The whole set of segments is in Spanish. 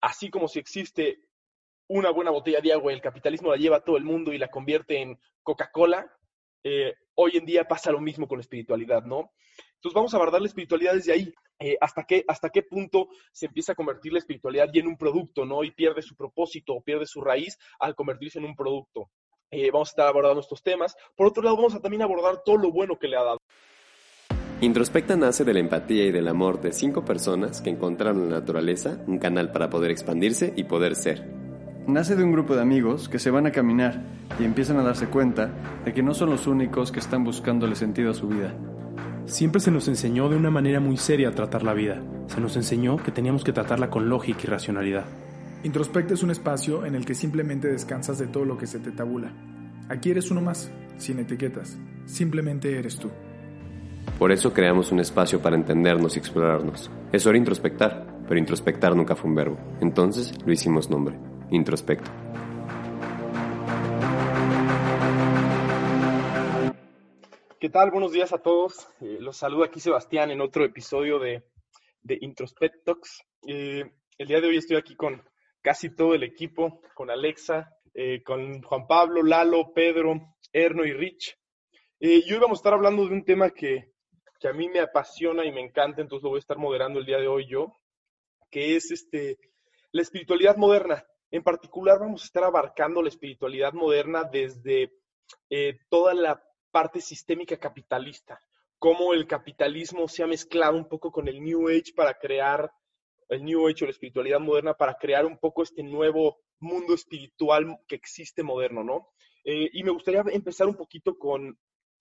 así como si existe una buena botella de agua, el capitalismo la lleva a todo el mundo y la convierte en Coca-Cola, eh, hoy en día pasa lo mismo con la espiritualidad, ¿no? Entonces vamos a abordar la espiritualidad desde ahí. Eh, hasta, qué, ¿Hasta qué punto se empieza a convertir la espiritualidad ya en un producto, ¿no? Y pierde su propósito o pierde su raíz al convertirse en un producto. Eh, vamos a estar abordando estos temas. Por otro lado, vamos a también abordar todo lo bueno que le ha dado. Introspecta nace de la empatía y del amor de cinco personas que encontraron en la naturaleza un canal para poder expandirse y poder ser. Nace de un grupo de amigos que se van a caminar y empiezan a darse cuenta de que no son los únicos que están buscándole sentido a su vida. Siempre se nos enseñó de una manera muy seria a tratar la vida. Se nos enseñó que teníamos que tratarla con lógica y racionalidad. Introspecta es un espacio en el que simplemente descansas de todo lo que se te tabula. Aquí eres uno más, sin etiquetas. Simplemente eres tú. Por eso creamos un espacio para entendernos y explorarnos. Es hora introspectar, pero introspectar nunca fue un verbo. Entonces lo hicimos nombre, introspecto. ¿Qué tal? Buenos días a todos. Eh, los saludo aquí Sebastián en otro episodio de, de Introspect Talks. Eh, el día de hoy estoy aquí con casi todo el equipo, con Alexa, eh, con Juan Pablo, Lalo, Pedro, Erno y Rich. y hoy vamos a estar hablando de un tema que, que a mí me apasiona y me encanta, entonces lo voy a estar moderando el día de hoy yo, que es este, la espiritualidad moderna. En particular vamos a estar abarcando la espiritualidad moderna desde toda la parte sistémica capitalista, cómo el capitalismo se ha mezclado un poco con el New Age para crear, el New Age o la espiritualidad moderna para crear un poco este nuevo mundo espiritual que existe moderno, ¿no? Eh, y me gustaría empezar un poquito con,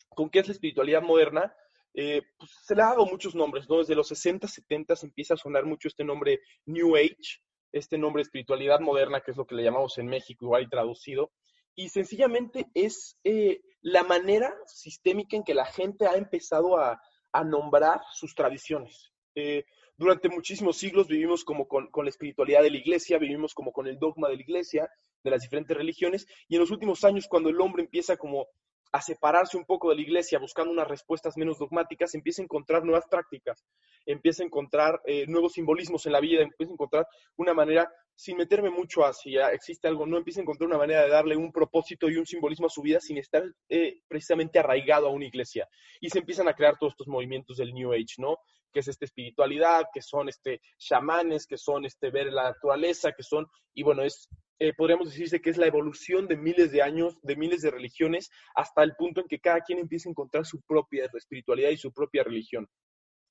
con qué es la espiritualidad moderna. Eh, pues se le ha dado muchos nombres, ¿no? Desde los 60, 70 empieza a sonar mucho este nombre New Age, este nombre espiritualidad moderna, que es lo que le llamamos en México, igual y traducido y sencillamente es eh, la manera sistémica en que la gente ha empezado a, nombrar sus tradiciones. Eh, durante muchísimos siglos vivimos como con, con, la espiritualidad de la iglesia, vivimos como con el dogma de la iglesia, de las diferentes religiones, y en los últimos años cuando el hombre empieza como a separarse un poco de la iglesia, buscando unas respuestas menos dogmáticas, empieza a encontrar nuevas prácticas, empieza a encontrar eh, nuevos simbolismos en la vida, empieza a encontrar una manera, sin meterme mucho a si existe algo, no empieza a encontrar una manera de darle un propósito y un simbolismo a su vida sin estar eh, precisamente arraigado a una iglesia. Y se empiezan a crear todos estos movimientos del New Age, ¿no? Que es esta espiritualidad, que son este chamanes, que son este ver la naturaleza, que son, y bueno, es eh, podríamos decirse que es la evolución de miles de años, de miles de religiones, hasta el punto en que cada quien empieza a encontrar su propia espiritualidad y su propia religión.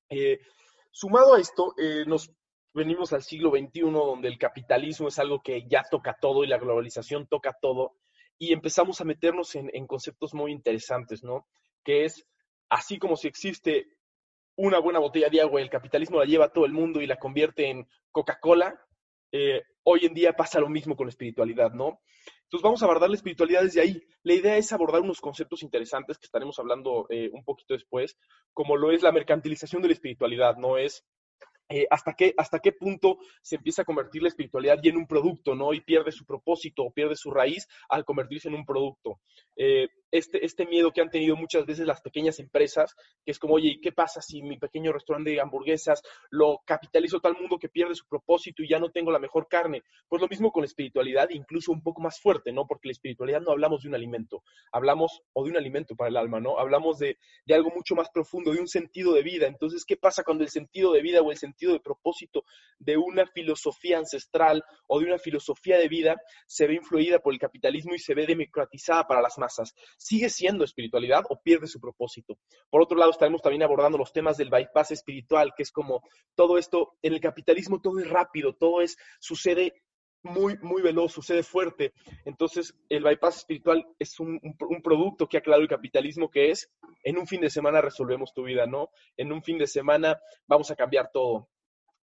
Eh, sumado a esto, eh, nos venimos al siglo XXI, donde el capitalismo es algo que ya toca todo y la globalización toca todo, y empezamos a meternos en, en conceptos muy interesantes, ¿no? Que es, así como si existe una buena botella de agua, el capitalismo la lleva a todo el mundo y la convierte en Coca-Cola, eh, hoy en día pasa lo mismo con la espiritualidad, ¿no? Entonces vamos a abordar la espiritualidad desde ahí. La idea es abordar unos conceptos interesantes que estaremos hablando eh, un poquito después, como lo es la mercantilización de la espiritualidad, ¿no? Es eh, hasta, qué, hasta qué punto se empieza a convertir la espiritualidad ya en un producto, ¿no? Y pierde su propósito o pierde su raíz al convertirse en un producto. Eh, este, este miedo que han tenido muchas veces las pequeñas empresas, que es como, oye, ¿y qué pasa si mi pequeño restaurante de hamburguesas lo capitalizo tal mundo que pierde su propósito y ya no tengo la mejor carne? Pues lo mismo con la espiritualidad, incluso un poco más fuerte, ¿no? Porque la espiritualidad no hablamos de un alimento, hablamos, o de un alimento para el alma, ¿no? Hablamos de, de algo mucho más profundo, de un sentido de vida. Entonces, ¿qué pasa cuando el sentido de vida o el sentido de propósito de una filosofía ancestral o de una filosofía de vida se ve influida por el capitalismo y se ve democratizada para las masas? ¿Sigue siendo espiritualidad o pierde su propósito? Por otro lado, estaremos también abordando los temas del bypass espiritual, que es como todo esto, en el capitalismo todo es rápido, todo es, sucede muy, muy veloz, sucede fuerte. Entonces, el bypass espiritual es un, producto que ha creado el capitalismo que es, en un fin de semana resolvemos tu vida, ¿no? En un fin de semana vamos a cambiar todo.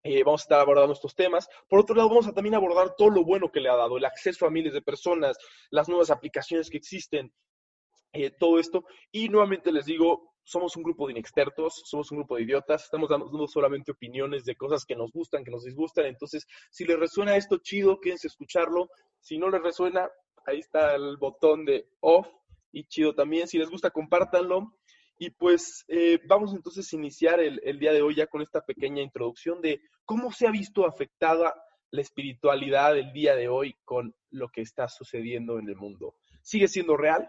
Eh, vamos a estar abordando estos temas. Por otro lado, vamos a también abordar todo lo bueno que le ha dado, el acceso a miles de personas, las nuevas aplicaciones que existen, eh, todo esto. Y nuevamente les digo, somos un grupo de inexpertos, somos un grupo de idiotas, estamos dando solamente opiniones de cosas que nos gustan, que nos disgustan. Entonces, si les resuena esto, chido, quédense a escucharlo. Si no les resuena, ahí está el botón de off y chido también. Si les gusta, compártanlo. Y pues eh, vamos entonces a iniciar el, el, día de hoy ya con esta pequeña introducción de cómo se ha visto afectada la espiritualidad del día de hoy con lo que está sucediendo en el mundo? ¿Sigue siendo real?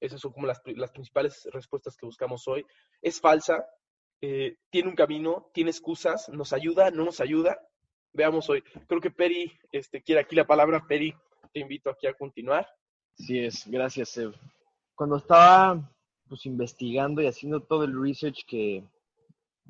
Esas son como las, las principales respuestas que buscamos hoy. ¿Es falsa? Eh, ¿Tiene un camino? ¿Tiene excusas? ¿Nos ayuda? ¿No nos ayuda? Veamos hoy. Creo que Peri este, quiere aquí la palabra. Peri, te invito aquí a continuar. Sí es, gracias, Seb. Cuando estaba pues investigando y haciendo todo el research que,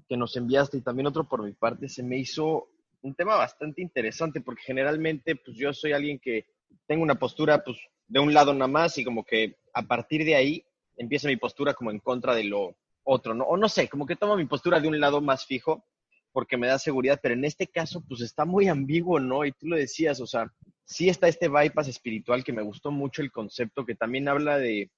que nos enviaste y también otro por mi parte, se me hizo un tema bastante interesante porque generalmente pues yo soy alguien que tengo una postura pues de un lado nada más y como que a partir de ahí empieza mi postura como en contra de lo otro, ¿no? O no sé, como que tomo mi postura de un lado más fijo porque me da seguridad, pero en este caso pues está muy ambiguo, ¿no? Y tú lo decías, o sea, sí está este bypass espiritual que me gustó mucho el concepto que también habla de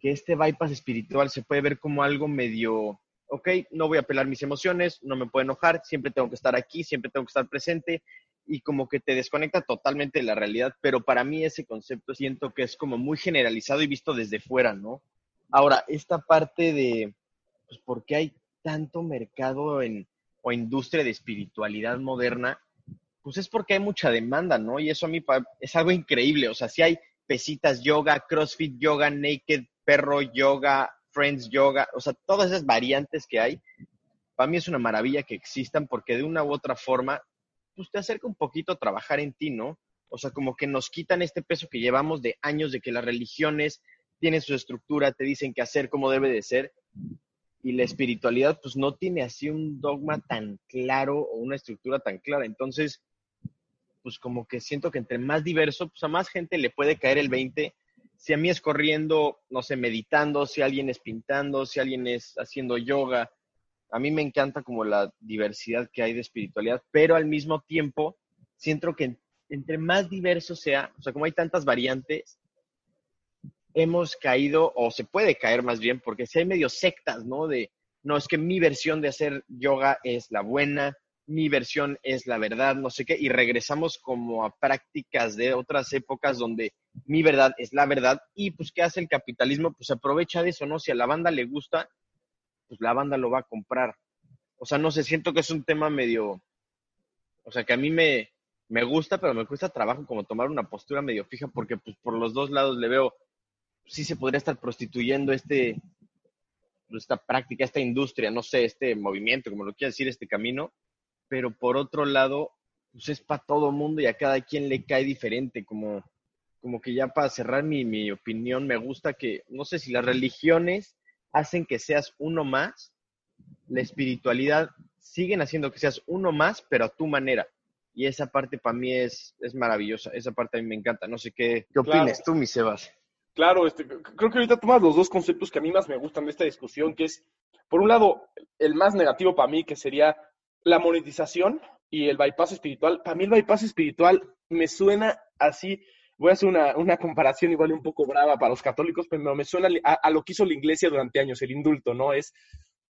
que este bypass espiritual se puede ver como algo medio, ok, no voy a apelar mis emociones, no me puedo enojar, siempre tengo que estar aquí, siempre tengo que estar presente y como que te desconecta totalmente de la realidad, pero para mí ese concepto siento que es como muy generalizado y visto desde fuera, ¿no? Ahora, esta parte de, pues, ¿por qué hay tanto mercado en, o industria de espiritualidad moderna? Pues es porque hay mucha demanda, ¿no? Y eso a mí es algo increíble, o sea, si hay pesitas yoga, CrossFit yoga, naked perro yoga, friends yoga, o sea, todas esas variantes que hay, para mí es una maravilla que existan porque de una u otra forma, pues te acerca un poquito a trabajar en ti, ¿no? O sea, como que nos quitan este peso que llevamos de años de que las religiones tienen su estructura, te dicen qué hacer, cómo debe de ser, y la espiritualidad pues no tiene así un dogma tan claro o una estructura tan clara. Entonces, pues como que siento que entre más diverso, pues a más gente le puede caer el 20. Si a mí es corriendo, no sé, meditando, si alguien es pintando, si alguien es haciendo yoga, a mí me encanta como la diversidad que hay de espiritualidad, pero al mismo tiempo siento que entre más diverso sea, o sea, como hay tantas variantes, hemos caído, o se puede caer más bien, porque si hay medio sectas, ¿no? De, no, es que mi versión de hacer yoga es la buena, mi versión es la verdad, no sé qué, y regresamos como a prácticas de otras épocas donde mi verdad es la verdad y pues ¿qué hace el capitalismo? Pues aprovecha de eso, ¿no? Si a la banda le gusta, pues la banda lo va a comprar. O sea, no sé, siento que es un tema medio, o sea, que a mí me, me gusta, pero me cuesta trabajo como tomar una postura medio fija porque pues por los dos lados le veo, sí se podría estar prostituyendo este, esta práctica, esta industria, no sé, este movimiento, como lo quiera decir, este camino, pero por otro lado, pues es para todo mundo y a cada quien le cae diferente, como, como que ya para cerrar mi, mi opinión, me gusta que, no sé si las religiones hacen que seas uno más, la espiritualidad siguen haciendo que seas uno más, pero a tu manera. Y esa parte para mí es, es maravillosa, esa parte a mí me encanta. No sé qué, qué opinas tú, mi Sebas. Claro, este, creo que ahorita tomas los dos conceptos que a mí más me gustan de esta discusión, que es, por un lado, el más negativo para mí, que sería la monetización y el bypass espiritual. Para mí el bypass espiritual me suena así, voy a hacer una, una comparación igual un poco brava para los católicos, pero me suena a, lo que hizo la iglesia durante años, el indulto, ¿no? Es,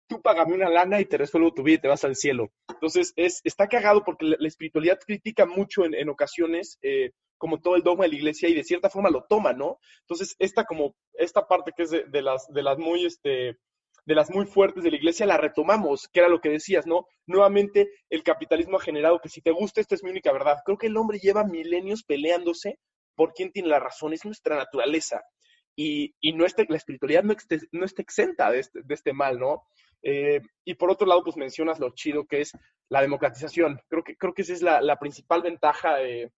tú págame una lana y te resuelvo tu vida y te vas al cielo. Entonces, es, está cagado porque la, espiritualidad critica mucho en, en ocasiones, eh, como todo el dogma de la iglesia y de cierta forma lo toma, ¿no? Entonces, esta como, esta parte que es de, de las, de las muy, este, de las muy fuertes de la iglesia, la retomamos, que era lo que decías, ¿no? Nuevamente el capitalismo ha generado que si te gusta, esta es mi única verdad. Creo que el hombre lleva milenios peleándose por quién tiene la razón, es nuestra naturaleza. Y, y no la espiritualidad no, no está exenta de este, este mal, ¿no? Eh, y por otro lado, pues mencionas lo chido que es la democratización. Creo que, creo que esa es la, principal ventaja eh,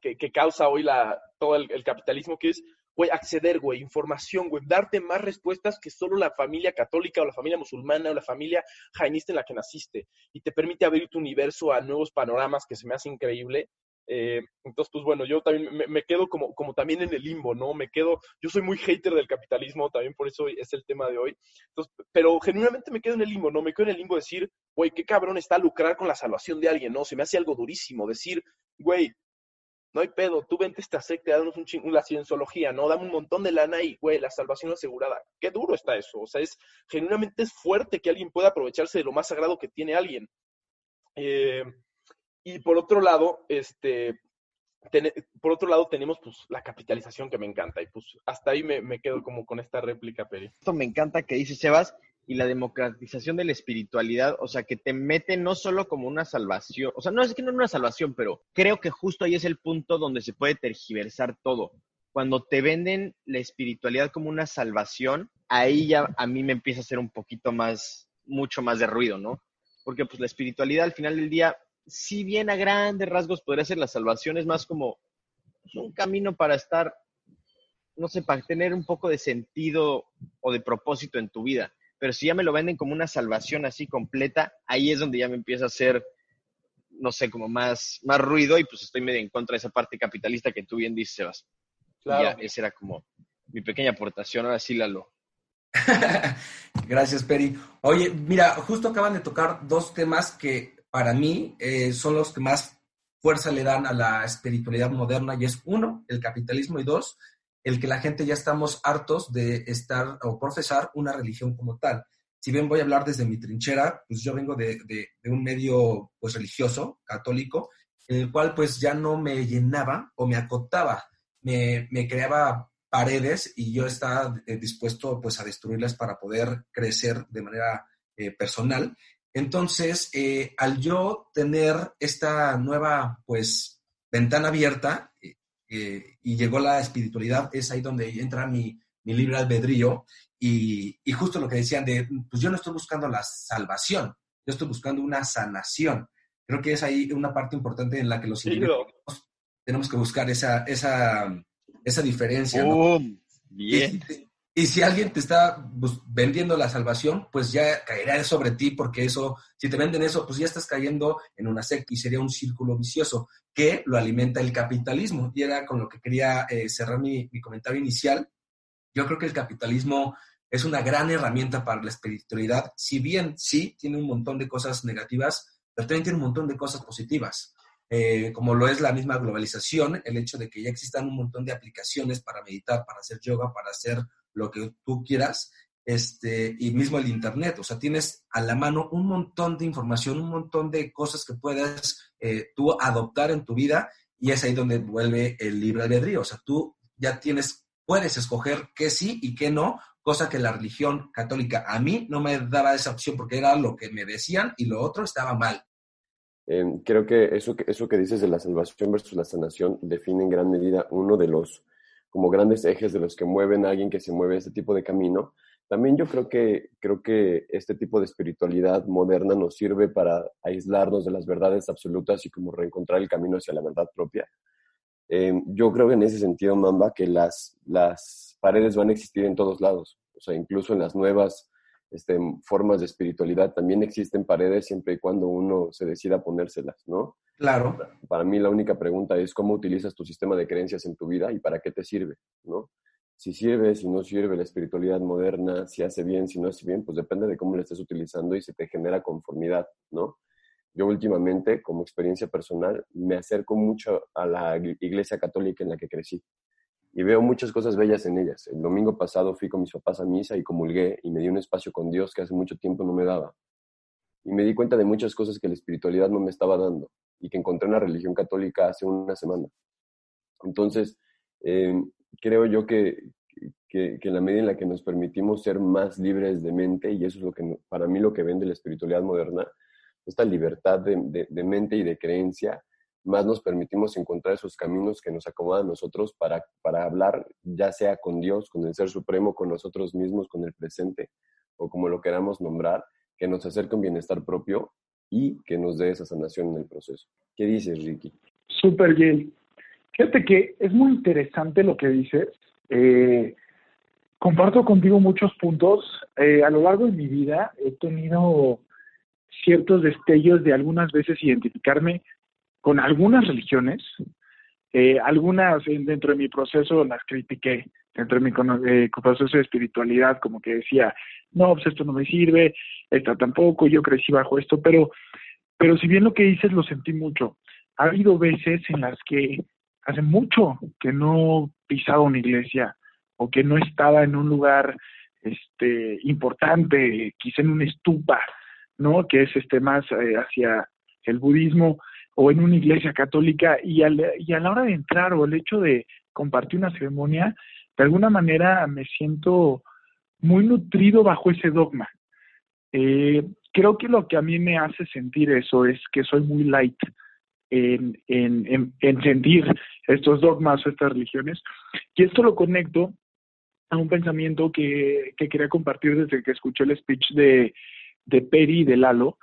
que, causa hoy la, todo el, capitalismo, que es acceder, güey, información, güey, darte más respuestas que solo la familia católica o la familia musulmana o la familia jainista en la que naciste. Y te permite abrir tu universo a nuevos panoramas que se me hace increíble. Eh, entonces, pues bueno, yo también me, quedo como, como también en el limbo, ¿no? Me quedo, yo soy muy hater del capitalismo, también por eso es el tema de hoy. Entonces, pero genuinamente me quedo en el limbo, ¿no? Me quedo en el limbo de decir, güey, qué cabrón está lucrar con la salvación de alguien, ¿no? Se me hace algo durísimo decir, güey, no hay pedo, tú vente esta secta, danos un ching, la cienciología, ¿no? Dame un montón de lana y, güey, la salvación asegurada. Qué duro está eso. O sea, es genuinamente es fuerte que alguien pueda aprovecharse de lo más sagrado que tiene alguien. Eh, y por otro lado, este, por otro lado tenemos pues la capitalización que me encanta y pues hasta ahí me, me, quedo como con esta réplica, Peri. Esto me encanta que dice Sebas y la democratización de la espiritualidad, o sea, que te mete no solo como una salvación, o sea, no es que no es una salvación, pero creo que justo ahí es el punto donde se puede tergiversar todo. Cuando te venden la espiritualidad como una salvación, ahí ya a mí me empieza a hacer un poquito más, mucho más de ruido, ¿no? Porque pues la espiritualidad al final del día, si bien a grandes rasgos podría ser la salvación, es más como un camino para estar, no sé, para tener un poco de sentido o de propósito en tu vida pero si ya me lo venden como una salvación así completa, ahí es donde ya me empieza a hacer, no sé, como más, más ruido y pues estoy medio en contra de esa parte capitalista que tú bien dices, Sebas. Claro. ya, esa era como mi pequeña aportación, ahora sí, Lalo. Gracias, Peri. Oye, mira, justo acaban de tocar dos temas que para mí eh, son los que más fuerza le dan a la espiritualidad moderna y es uno, el capitalismo y dos, el que la gente ya estamos hartos de estar o profesar una religión como tal. Si bien voy a hablar desde mi trinchera, pues yo vengo de, un medio pues religioso, católico, en el cual pues ya no me llenaba o me acotaba, me, creaba paredes y yo estaba eh, dispuesto pues a destruirlas para poder crecer de manera eh, personal. Entonces, eh, al yo tener esta nueva pues ventana abierta, eh, y llegó la espiritualidad, es ahí donde entra mi, mi libre albedrío y, y, justo lo que decían de, pues yo no estoy buscando la salvación, yo estoy buscando una sanación. Creo que es ahí una parte importante en la que los individuos tenemos que buscar esa, esa, esa diferencia. Bien. Y si alguien te está pues, vendiendo la salvación, pues ya caerá sobre ti, porque eso, si te venden eso, pues ya estás cayendo en una secta y sería un círculo vicioso que lo alimenta el capitalismo. Y era con lo que quería eh, cerrar mi, comentario inicial. Yo creo que el capitalismo es una gran herramienta para la espiritualidad, si bien sí tiene un montón de cosas negativas, pero también tiene un montón de cosas positivas. Eh, como lo es la misma globalización, el hecho de que ya existan un montón de aplicaciones para meditar, para hacer yoga, para hacer lo que tú quieras, este, y mismo el Internet. O sea, tienes a la mano un montón de información, un montón de cosas que puedes eh, tú adoptar en tu vida y es ahí donde vuelve el libre albedrío. O sea, tú ya tienes, puedes escoger qué sí y qué no, cosa que la religión católica a mí no me daba esa opción porque era lo que me decían y lo otro estaba mal. Em, creo que eso, que eso que dices de la salvación versus la sanación define en gran medida uno de los como grandes ejes de los que mueven a alguien que se mueve este tipo de camino. También yo creo que, creo que este tipo de espiritualidad moderna nos sirve para aislarnos de las verdades absolutas y como reencontrar el camino hacia la verdad propia. Em, yo creo que en ese sentido, Mamba, que las, las paredes van a existir en todos lados. O sea, incluso en las nuevas este, formas de espiritualidad también existen paredes siempre y cuando uno se decida ponérselas, ¿no? Claro. Para mí la única pregunta es cómo utilizas tu sistema de creencias en tu vida y para qué te sirve, ¿no? Si sirve, si no sirve la espiritualidad moderna, si hace bien, si no hace bien, pues depende de cómo la estés utilizando y se te genera conformidad, ¿no? Yo últimamente, como experiencia personal, me acerco mucho a la iglesia católica en la que crecí y veo muchas cosas bellas en ellas. El domingo pasado fui con mis papás a misa y comulgué y me di un espacio con Dios que hace mucho tiempo no me daba. Y me di cuenta de muchas cosas que la espiritualidad no me estaba dando y que encontré una religión católica hace una semana. Entonces, eh, creo yo que, que, en la medida en la que nos permitimos ser más libres de mente, y eso es lo que para mí lo que vende la espiritualidad moderna, esta libertad de, de mente y de creencia, más nos permitimos encontrar esos caminos que nos acomodan a nosotros para, para hablar, ya sea con Dios, con el Ser Supremo, con nosotros mismos, con el presente, o como lo queramos nombrar, que nos acerque un bienestar propio y que nos dé esa sanación en el proceso. ¿Qué dices, Ricky? Súper bien. Fíjate que es muy interesante lo que dices. Eh, comparto contigo muchos puntos. Eh, a lo largo de mi vida he tenido ciertos destellos de algunas veces identificarme con algunas religiones, eh, algunas dentro de mi proceso las critiqué, dentro de mi eh, proceso de espiritualidad, como que decía, no, pues esto no me sirve, esta tampoco, yo crecí bajo esto, pero, pero si bien lo que dices lo sentí mucho, ha habido veces en las que hace mucho que no pisaba una iglesia o que no estaba en un lugar este importante, quizá en una estupa, ¿no? Que es este más eh, hacia el budismo, o en una iglesia católica y, y a la hora de entrar o el hecho de compartir una ceremonia, de alguna manera me siento muy nutrido bajo ese dogma. Eh, creo que lo que a mí me hace sentir eso es que soy muy light en, en, en, sentir estos dogmas o estas religiones. Y esto lo conecto a un pensamiento que, que quería compartir desde que escuché el speech de, de Peri y de Lalo,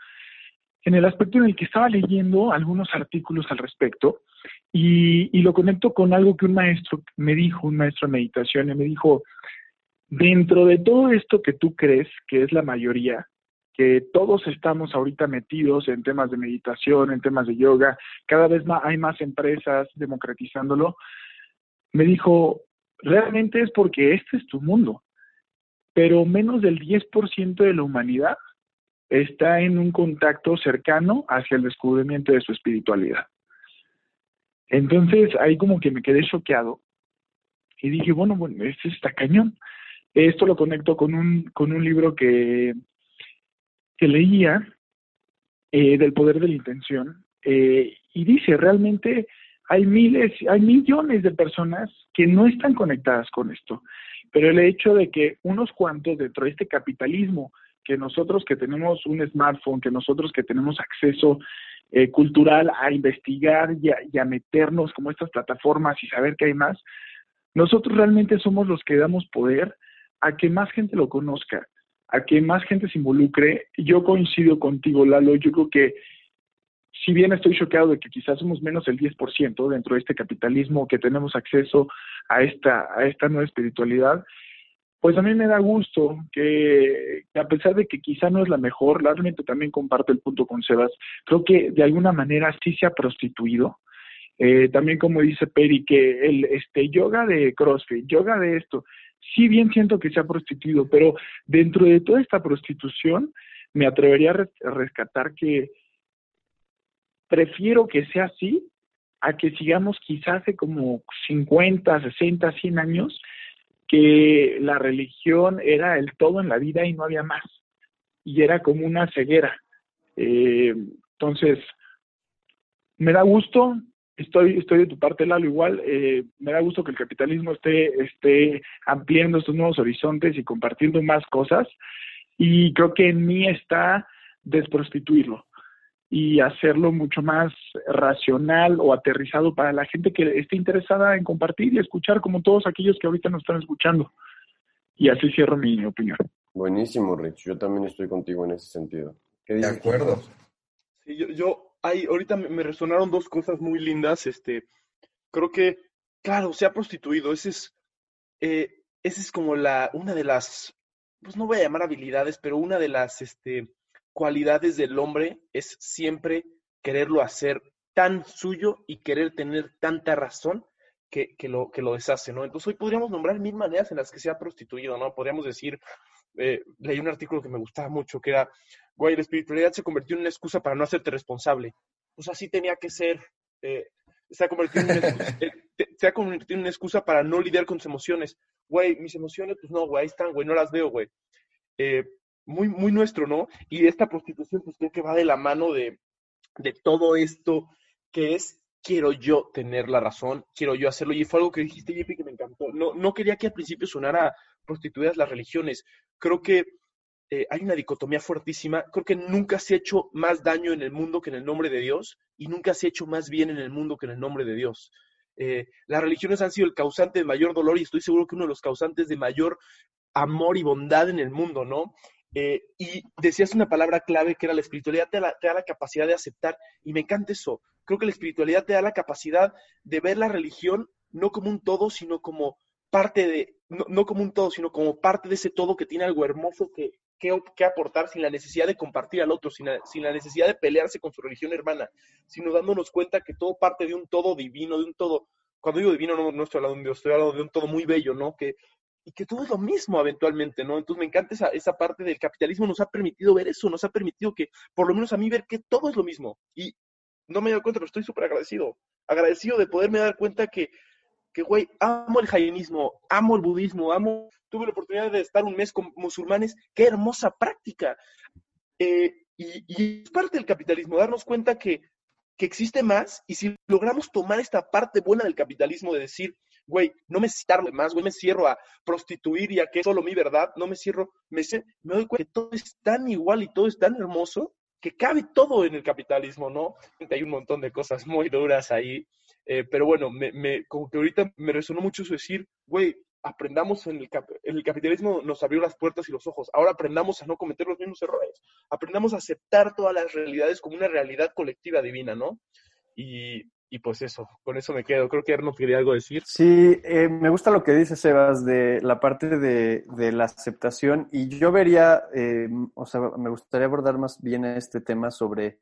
en el aspecto en el que estaba leyendo algunos artículos al respecto y, lo conecto con algo que un maestro me dijo, un maestro de meditación, me dijo, dentro de todo esto que tú crees que es la mayoría, que todos estamos ahorita metidos en temas de meditación, en temas de yoga, cada vez más hay más empresas democratizándolo, me dijo, realmente es porque este es tu mundo, pero menos del 10% de la humanidad está en un contacto cercano hacia el descubrimiento de su espiritualidad. Entonces ahí como que me quedé choqueado y dije, bueno, bueno, este está cañón. Esto lo conecto con un, con un libro que, que leía eh, del poder de la intención eh, y dice, realmente hay miles, hay millones de personas que no están conectadas con esto, pero el hecho de que unos cuantos dentro de este capitalismo, que nosotros que tenemos un smartphone, que nosotros que tenemos acceso eh, cultural a investigar y a, y a meternos como estas plataformas y saber que hay más, nosotros realmente somos los que damos poder a que más gente lo conozca, a que más gente se involucre. Yo coincido contigo, Lalo, yo creo que si bien estoy choqueado de que quizás somos menos del 10% dentro de este capitalismo que tenemos acceso a esta, a esta nueva espiritualidad, pues a mí me da gusto que, a pesar de que quizá no es la mejor, realmente también comparto el punto con Sebas, creo que de alguna manera sí se ha prostituido. Eh, también como dice Peri, que el este yoga de CrossFit, yoga de esto, sí bien siento que se ha prostituido, pero dentro de toda esta prostitución me atrevería a rescatar que prefiero que sea así a que sigamos quizás hace como 50, 60, 100 años que la religión era el todo en la vida y no había más. Y era como una ceguera. Eh, entonces, me da gusto, estoy, estoy de tu parte, Lalo, igual, eh, me da gusto que el capitalismo esté, esté ampliando estos nuevos horizontes y compartiendo más cosas. Y creo que en mí está desprostituirlo y hacerlo mucho más racional o aterrizado para la gente que esté interesada en compartir y escuchar, como todos aquellos que ahorita nos están escuchando. Y así cierro mi opinión. Buenísimo, Rich. Yo también estoy contigo en ese sentido. de acuerdo. Sí, yo, yo ahorita me, resonaron dos cosas muy lindas. Este, creo que, claro, se ha prostituido. Ese es, eh, ese es como la, una de las, pues no voy a llamar habilidades, pero una de las, este, cualidades del hombre es siempre quererlo hacer tan suyo y querer tener tanta razón que, lo, que lo deshace, ¿no? Entonces hoy podríamos nombrar mil maneras en las que se ha prostituido, ¿no? Podríamos decir, eh, leí un artículo que me gustaba mucho, que era, güey, la espiritualidad se convirtió en una excusa para no hacerte responsable. Pues así tenía que ser. Eh, se, ha convertido en una excusa, eh, se ha convertido en una excusa para no lidiar con tus emociones. Güey, mis emociones, pues no, güey, ahí están, güey, no las veo, güey. Muy, muy nuestro, ¿no? Y esta prostitución, pues creo que va de la mano de, de todo esto que es quiero yo tener la razón, quiero yo hacerlo. Y fue algo que dijiste, JP, que me encantó. No, no quería que al principio sonara prostituidas las religiones. Creo que eh, hay una dicotomía fuertísima. Creo que nunca se ha hecho más daño en el mundo que en el nombre de Dios y nunca se ha hecho más bien en el mundo que en el nombre de Dios. Eh, las religiones han sido el causante de mayor dolor y estoy seguro que uno de los causantes de mayor amor y bondad en el mundo, ¿no? Eh, y decías una palabra clave que era la espiritualidad te da, la capacidad de aceptar, y me encanta eso. Creo que la espiritualidad te da la capacidad de ver la religión no como un todo, sino como parte de, no, como un todo, sino como parte de ese todo que tiene algo hermoso que, que, aportar sin la necesidad de compartir al otro, sin la, sin la, necesidad de pelearse con su religión hermana, sino dándonos cuenta que todo parte de un todo divino, de un todo. Cuando digo divino, no, no estoy hablando de un Dios, estoy hablando de un todo muy bello, ¿no? Que, y que todo es lo mismo eventualmente, ¿no? Entonces me encanta esa, esa parte del capitalismo, nos ha permitido ver eso, nos ha permitido que, por lo menos a mí, ver que todo es lo mismo. Y no me he dado cuenta, pero estoy súper agradecido. Agradecido de poderme dar cuenta que, que, güey, amo el jainismo, amo el budismo, amo, tuve la oportunidad de estar un mes con musulmanes, qué hermosa práctica. Eh, y, y es parte del capitalismo, darnos cuenta que, que existe más y si logramos tomar esta parte buena del capitalismo de decir, güey, no me cierro más, güey, me cierro a prostituir y a que es solo mi verdad, no me cierro, me, me doy cuenta que todo es tan igual y todo es tan hermoso que cabe todo en el capitalismo, ¿no? Hay un montón de cosas muy duras ahí, eh, pero bueno, me, me, como que ahorita me resonó mucho eso decir, güey, aprendamos en el, en el capitalismo nos abrió las puertas y los ojos. Ahora aprendamos a no cometer los mismos errores. Aprendamos a aceptar todas las realidades como una realidad colectiva divina, ¿no? Y, y pues eso, con eso me quedo. Creo que Erno quería algo decir. Sí, eh, me gusta lo que dice Sebas de la parte de, de la aceptación y yo vería, eh, o sea, me gustaría abordar más bien este tema sobre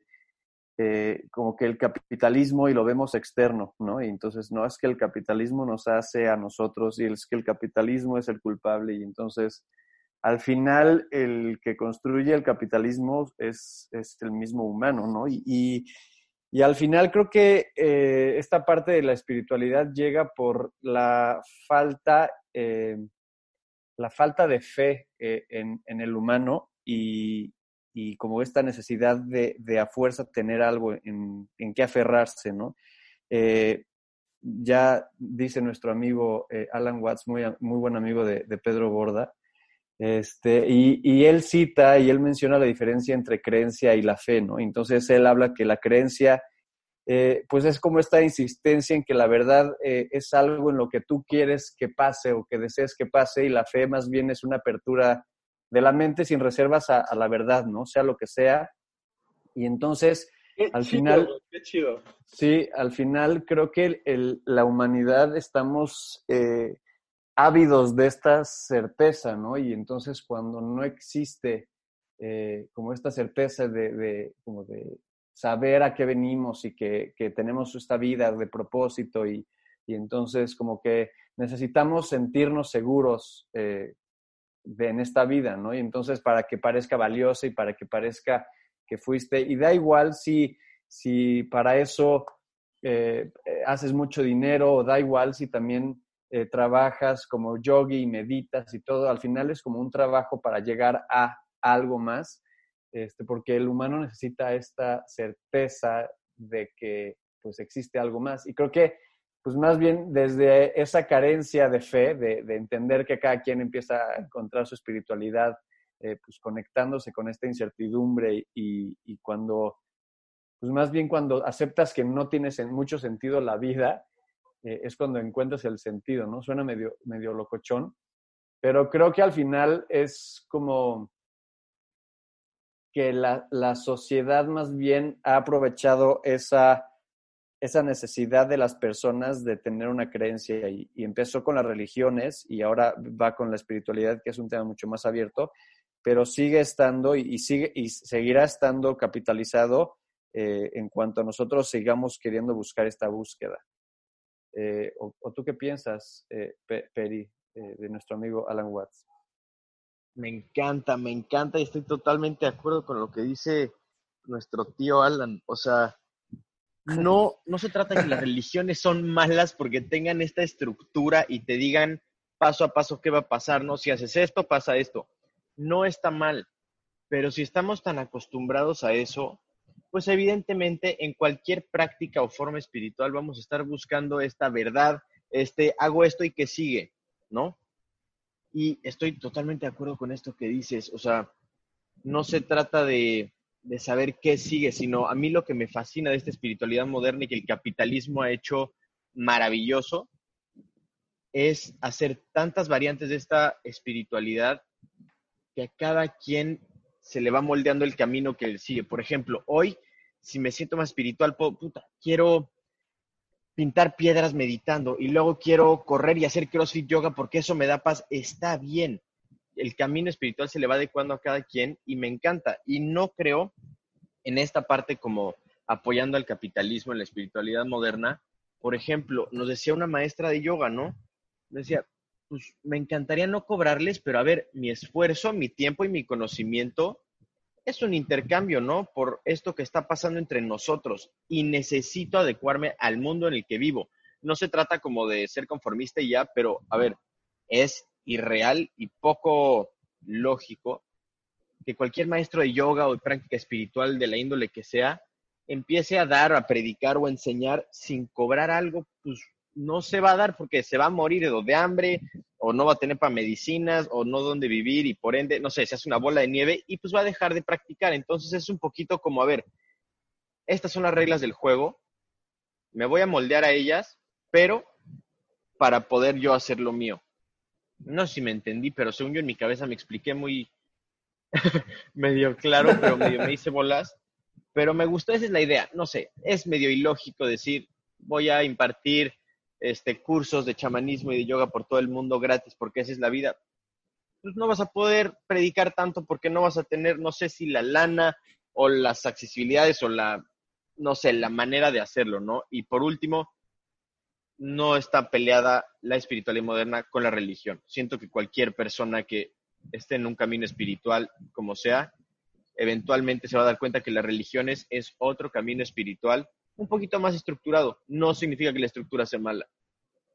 eh, como que el capitalismo y lo vemos externo, ¿no? Y entonces no es que el capitalismo nos hace a nosotros y es que el capitalismo es el culpable y entonces al final el que construye el capitalismo es, es el mismo humano, ¿no? Y, y al final creo que eh, esta parte de la espiritualidad llega por la falta, eh, la falta de fe en, en el humano y, y como esta necesidad de, a fuerza tener algo en, en qué aferrarse, ¿no? Eh, ya dice nuestro amigo eh, Alan Watts, muy, muy buen amigo de, de Pedro Borda, este, y, y, él cita y él menciona la diferencia entre creencia y la fe, ¿no? Entonces él habla que la creencia, eh, pues es como esta insistencia en que la verdad eh, es algo en lo que tú quieres que pase o que desees que pase, y la fe más bien es una apertura de la mente sin reservas a, a la verdad, ¿no? Sea lo que sea. Y entonces, qué al chido, final, qué chido. sí, al final creo que el, el, la humanidad estamos eh, ávidos de esta certeza, ¿no? Y entonces cuando no existe eh, como esta certeza de, de, saber a qué venimos y que, que tenemos esta vida de propósito y, y, entonces como que necesitamos sentirnos seguros eh, en esta vida, ¿no? Y entonces para que parezca valiosa y para que parezca que fuiste, y da igual si, si para eso eh, haces mucho dinero, o da igual si también eh, trabajas como yogi y meditas y todo, al final es como un trabajo para llegar a algo más, este, porque el humano necesita esta certeza de que pues existe algo más. Y creo que pues más bien desde esa carencia de fe, de, de, entender que cada quien empieza a encontrar su espiritualidad, eh, pues conectándose con esta incertidumbre y, cuando, pues más bien cuando aceptas que no tienes mucho sentido la vida, eh, es cuando encuentras el sentido, ¿no? Suena medio, medio locochón, pero creo que al final es como que la, la sociedad más bien ha aprovechado esa esa necesidad de las personas de tener una creencia y, empezó con las religiones y ahora va con la espiritualidad, que es un tema mucho más abierto, pero sigue estando y, sigue y seguirá estando capitalizado eh, en cuanto nosotros sigamos queriendo buscar esta búsqueda. Eh, o, tú qué piensas, eh, Peri, eh, de nuestro amigo Alan Watts? Me encanta, me encanta y estoy totalmente de acuerdo con lo que dice nuestro tío Alan. O sea, no, no se trata de que las religiones son malas porque tengan esta estructura y te digan paso a paso qué va a pasar, ¿no? Si haces esto, pasa esto. No está mal, pero si estamos tan acostumbrados a eso, pues evidentemente en cualquier práctica o forma espiritual vamos a estar buscando esta verdad, este, hago esto y que sigue, ¿no? Y estoy totalmente de acuerdo con esto que dices, o sea, no se trata de, de saber qué sigue, sino a mí lo que me fascina de esta espiritualidad moderna y que el capitalismo ha hecho maravilloso es hacer tantas variantes de esta espiritualidad que a cada quien se le va moldeando el camino que sigue. Por ejemplo, hoy, si me siento más espiritual, puedo, puta, quiero pintar piedras meditando y luego quiero correr y hacer CrossFit yoga porque eso me da paz. Está bien el camino espiritual se le va adecuando a cada quien y me encanta. Y no creo en esta parte como apoyando al capitalismo en la espiritualidad moderna. Por ejemplo, nos decía una maestra de yoga, ¿no? Decía, pues me encantaría no cobrarles, pero a ver, mi esfuerzo, mi tiempo y mi conocimiento es un intercambio, ¿no? Por esto que está pasando entre nosotros y necesito adecuarme al mundo en el que vivo. No se trata como de ser conformista y ya, pero a ver, es irreal y poco lógico que cualquier maestro de yoga o de práctica espiritual de la índole que sea empiece a dar, a predicar o a enseñar sin cobrar algo, pues no se va a dar porque se va a morir de hambre o no va a tener para medicinas o no dónde vivir y por ende, no sé, se hace una bola de nieve y pues va a dejar de practicar. Entonces es un poquito como, a ver, estas son las reglas del juego, me voy a moldear a ellas, pero para poder yo hacer lo mío. No sé si me entendí, pero según yo en mi cabeza me expliqué muy medio claro, pero me hice bolas. Pero me gustó, esa es la idea. No sé, es medio ilógico decir, voy a impartir este, cursos de chamanismo y de yoga por todo el mundo gratis porque esa es la vida. Pues no vas a poder predicar tanto porque no vas a tener, no sé si la lana o las accesibilidades o la, no sé, la manera de hacerlo, ¿no? Y por último, no está peleada la espiritualidad moderna con la religión. Siento que cualquier persona que esté en un camino espiritual, como sea, eventualmente se va a dar cuenta que las religiones es otro camino espiritual un poquito más estructurado. No significa que la estructura sea mala,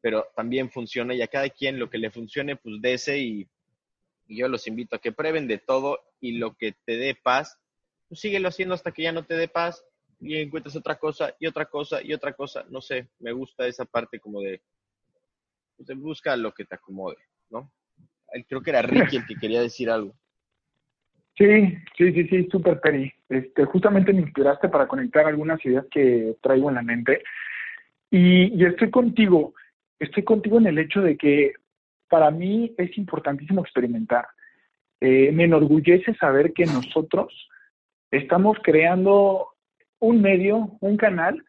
pero también funciona y a cada quien lo que le funcione, pues dese y, yo los invito a que prueben de todo y lo que te dé paz, pues síguelo haciendo hasta que ya no te dé paz y encuentres otra cosa y otra cosa y otra cosa. No sé, me gusta esa parte como de, pues busca lo que te acomode, ¿no? Creo que era Ricky el que quería decir algo. Sí, sí, sí, sí, súper Peri. Este, justamente me inspiraste para conectar algunas ideas que traigo en la mente. Y, estoy contigo, estoy contigo en el hecho de que para mí es importantísimo experimentar. Eh, me enorgullece saber que nosotros estamos creando un medio, un canal,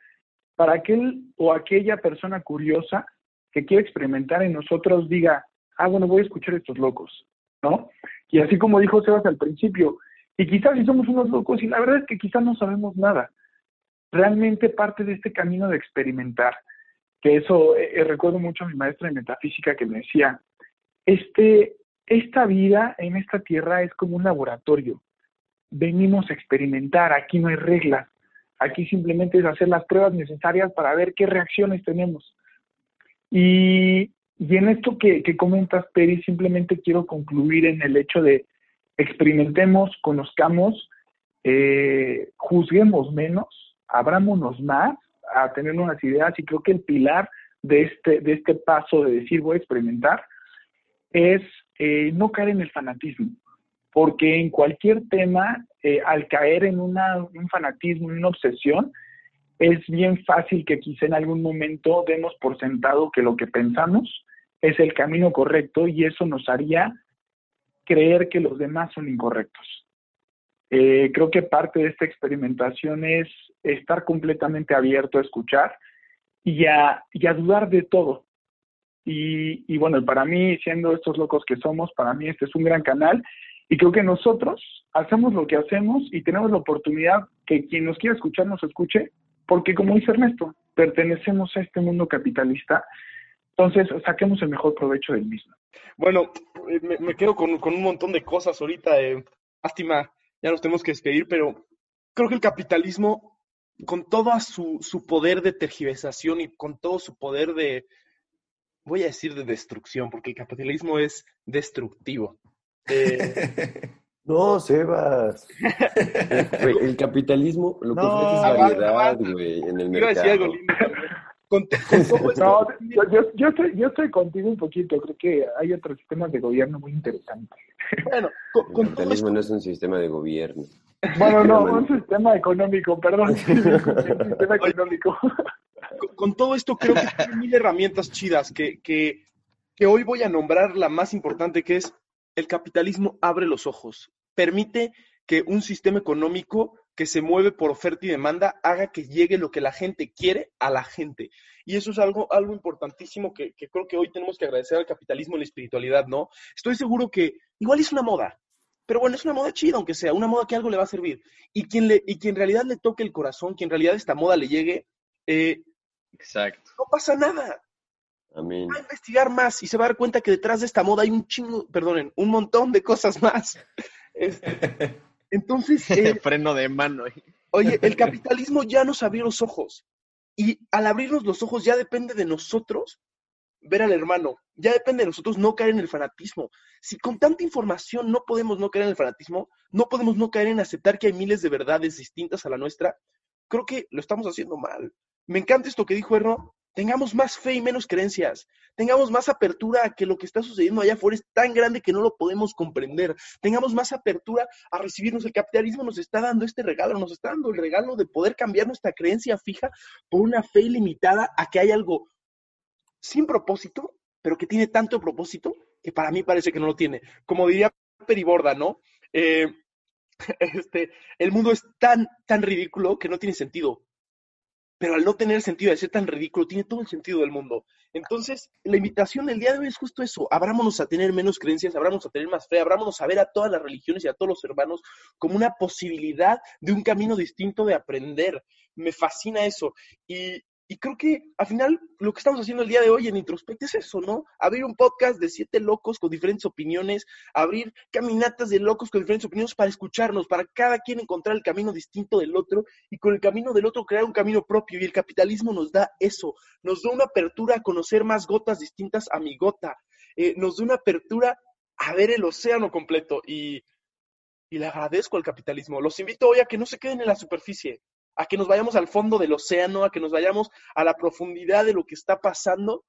para aquel o aquella persona curiosa que quiere experimentar en nosotros diga, ah, bueno, voy a escuchar a estos locos, ¿no? Y así como dijo Sebas al principio, y quizás si somos unos locos, y la verdad es que quizás no sabemos nada. Realmente parte de este camino de experimentar, que eso eh, eh, recuerdo mucho a mi maestra de metafísica que me decía, este, esta vida en esta tierra es como un laboratorio. Venimos a experimentar, aquí no hay reglas, aquí simplemente es hacer las pruebas necesarias para ver qué reacciones tenemos. Y y en esto que, comentas, Peri, simplemente quiero concluir en el hecho de experimentemos, conozcamos, eh, juzguemos menos, abrámonos más a tener unas ideas y creo que el pilar de este, de este paso de decir voy a experimentar es eh, no caer en el fanatismo, porque en cualquier tema, eh, al caer en un fanatismo, en una obsesión, es bien fácil que quizá en algún momento demos por sentado que lo que pensamos es el camino correcto y eso nos haría creer que los demás son incorrectos. Eh, creo que parte de esta experimentación es estar completamente abierto a escuchar y a, dudar de todo. Y, y, bueno, para mí, siendo estos locos que somos, para mí este es un gran canal y creo que nosotros hacemos lo que hacemos y tenemos la oportunidad que quien nos quiera escuchar nos escuche, porque como dice Ernesto, pertenecemos a este mundo capitalista entonces, saquemos el mejor provecho del mismo. Bueno, eh, me, quedo con, un montón de cosas ahorita. Eh, lástima, ya nos tenemos que despedir, pero creo que el capitalismo, con todo su, su poder de tergiversación y con todo su poder de, voy a decir de destrucción, porque el capitalismo es destructivo. Eh, no, Sebas. el, capitalismo lo que ofrece es variedad, güey, en el mercado. Con, no, yo, yo, estoy, yo estoy contigo un poquito, creo que hay otros sistemas de gobierno muy interesantes. Bueno, con, el capitalismo no es un sistema de gobierno. Bueno, no, un sistema económico, perdón. un sistema económico. Con, todo esto creo que hay mil herramientas chidas que, que, que hoy voy a nombrar la más importante que es el capitalismo abre los ojos, permite que un sistema económico que se mueve por oferta y demanda haga que llegue lo que la gente quiere a la gente. Y eso es algo, algo importantísimo que, creo que hoy tenemos que agradecer al capitalismo y la espiritualidad, ¿no? Estoy seguro que igual es una moda, pero bueno, es una moda chida, aunque sea, una moda que algo le va a servir. Y quien, le, y quien en realidad le toque el corazón, quien en realidad esta moda le llegue, eh, Exacto. no pasa nada. Amén. Va a investigar más y se va a dar cuenta que detrás de esta moda hay un chingo, perdonen, un montón de cosas más. Este, entonces... Eh, Freno de mano. Oye, el capitalismo ya nos abrió los ojos. Y al abrirnos los ojos ya depende de nosotros ver al hermano. Ya depende de nosotros no caer en el fanatismo. Si con tanta información no podemos no caer en el fanatismo, no podemos no caer en aceptar que hay miles de verdades distintas a la nuestra, creo que lo estamos haciendo mal. Me encanta esto que dijo Erno, tengamos más fe y menos creencias, tengamos más apertura a que lo que está sucediendo allá afuera es tan grande que no lo podemos comprender, tengamos más apertura a recibirnos. El capitalismo nos está dando este regalo, nos está dando el regalo de poder cambiar nuestra creencia fija por una fe ilimitada a que hay algo sin propósito, pero que tiene tanto propósito que para mí parece que no lo tiene. Como diría Periborda, ¿no? Eh, este, el mundo es tan, tan ridículo que no tiene sentido pero al no tener sentido, de ser tan ridículo, tiene todo el sentido del mundo. Entonces, la invitación del día de hoy es justo eso, abrámonos a tener menos creencias, abrámonos a tener más fe, abrámonos a ver a todas las religiones y a todos los hermanos como una posibilidad de un camino distinto de aprender. Me fascina eso. Y, y creo que al final lo que estamos haciendo el día de hoy en Introspect es eso, ¿no? Abrir un podcast de siete locos con diferentes opiniones, abrir caminatas de locos con diferentes opiniones para escucharnos, para cada quien encontrar el camino distinto del otro y con el camino del otro crear un camino propio. Y el capitalismo nos da eso, nos da una apertura a conocer más gotas distintas a mi gota, eh, nos da una apertura a ver el océano completo y, y le agradezco al capitalismo. Los invito hoy a que no se queden en la superficie, a que nos vayamos al fondo del océano, a que nos vayamos a la profundidad de lo que está pasando,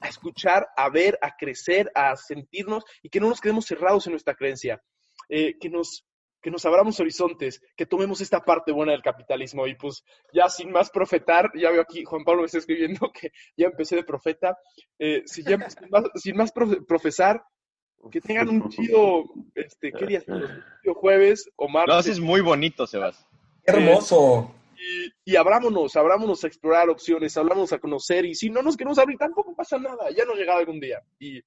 a escuchar, a ver, a crecer, a sentirnos y que no nos quedemos cerrados en nuestra creencia, eh, que nos que nos abramos horizontes, que tomemos esta parte buena del capitalismo. Y pues ya sin más profetar, ya veo aquí, Juan Pablo me está escribiendo que ya empecé de profeta, eh, sin, más, sin más profesar, que tengan un chido, este, ¿qué día Jueves o martes. No, es muy bonito, Sebas. Hermoso y, abrámonos, abrámonos a explorar opciones, abrámonos a conocer, y si no nos queremos abrir tampoco pasa nada, ya nos llegado algún día. Y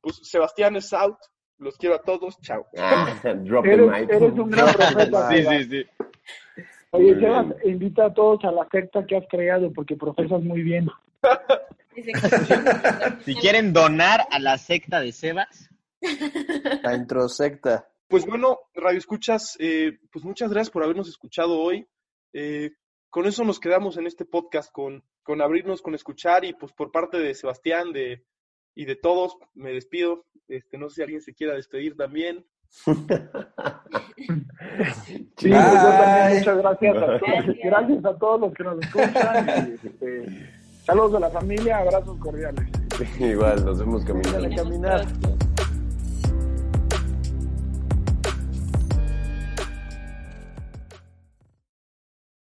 pues Sebastián es out, los quiero a todos, chao. Ah, eres, un gran profeta. sí, sí, sí. Oye, Sebas, invita a todos a la secta que has creado porque profesas muy bien. si quieren donar a la secta de Sebas. La introsecta. Pues bueno, Radio Escuchas, eh, pues muchas gracias por habernos escuchado hoy. Eh, con eso nos quedamos en este podcast, con, con abrirnos, con escuchar y pues por parte de Sebastián de, y de todos me despido. Este, no sé si alguien se quiera despedir también. sí, pues muchas gracias a todos. Gracias a todos los que nos escuchan. este, saludos a la familia, abrazos cordiales. Igual, nos vemos caminando. caminar.